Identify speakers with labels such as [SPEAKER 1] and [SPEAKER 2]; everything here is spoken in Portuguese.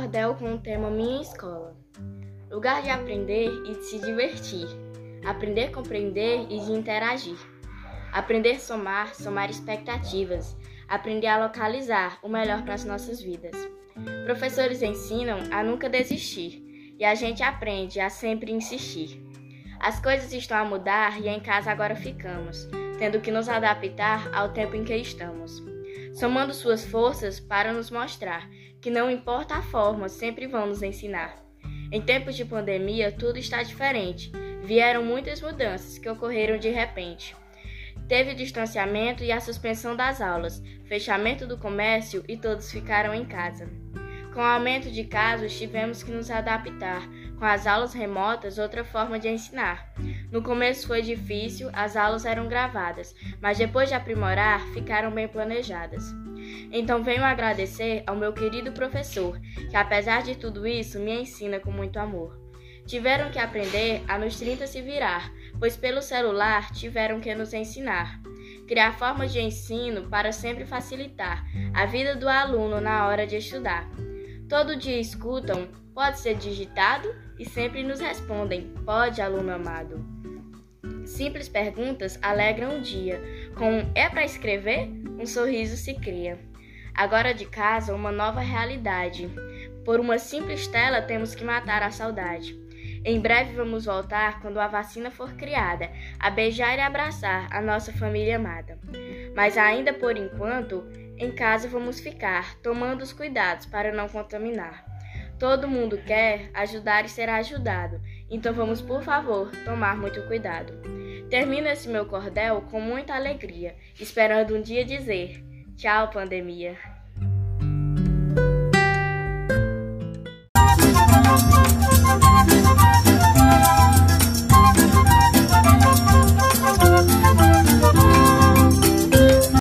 [SPEAKER 1] o tema Minha Escola. Lugar de aprender e de se divertir. Aprender compreender e de interagir. Aprender somar, somar expectativas. Aprender a localizar o melhor para as nossas vidas. Professores ensinam a nunca desistir e a gente aprende a sempre insistir. As coisas estão a mudar e em casa agora ficamos, tendo que nos adaptar ao tempo em que estamos somando suas forças para nos mostrar que não importa a forma, sempre vão nos ensinar. Em tempos de pandemia, tudo está diferente. Vieram muitas mudanças que ocorreram de repente. Teve distanciamento e a suspensão das aulas, fechamento do comércio e todos ficaram em casa. Com o aumento de casos, tivemos que nos adaptar. Com as aulas remotas, outra forma de ensinar. No começo foi difícil, as aulas eram gravadas, mas depois de aprimorar, ficaram bem planejadas. Então venho agradecer ao meu querido professor, que apesar de tudo isso me ensina com muito amor. Tiveram que aprender a nos 30 se virar, pois pelo celular tiveram que nos ensinar. Criar formas de ensino para sempre facilitar a vida do aluno na hora de estudar. Todo dia escutam, pode ser digitado e sempre nos respondem, pode, aluno amado. Simples perguntas alegram o dia. Com é para escrever, um sorriso se cria. Agora de casa, uma nova realidade. Por uma simples tela, temos que matar a saudade. Em breve vamos voltar quando a vacina for criada, a beijar e abraçar a nossa família amada. Mas ainda por enquanto, em casa vamos ficar, tomando os cuidados para não contaminar. Todo mundo quer ajudar e ser ajudado, então vamos, por favor, tomar muito cuidado. Termino esse meu cordel com muita alegria, esperando um dia dizer: Tchau, pandemia.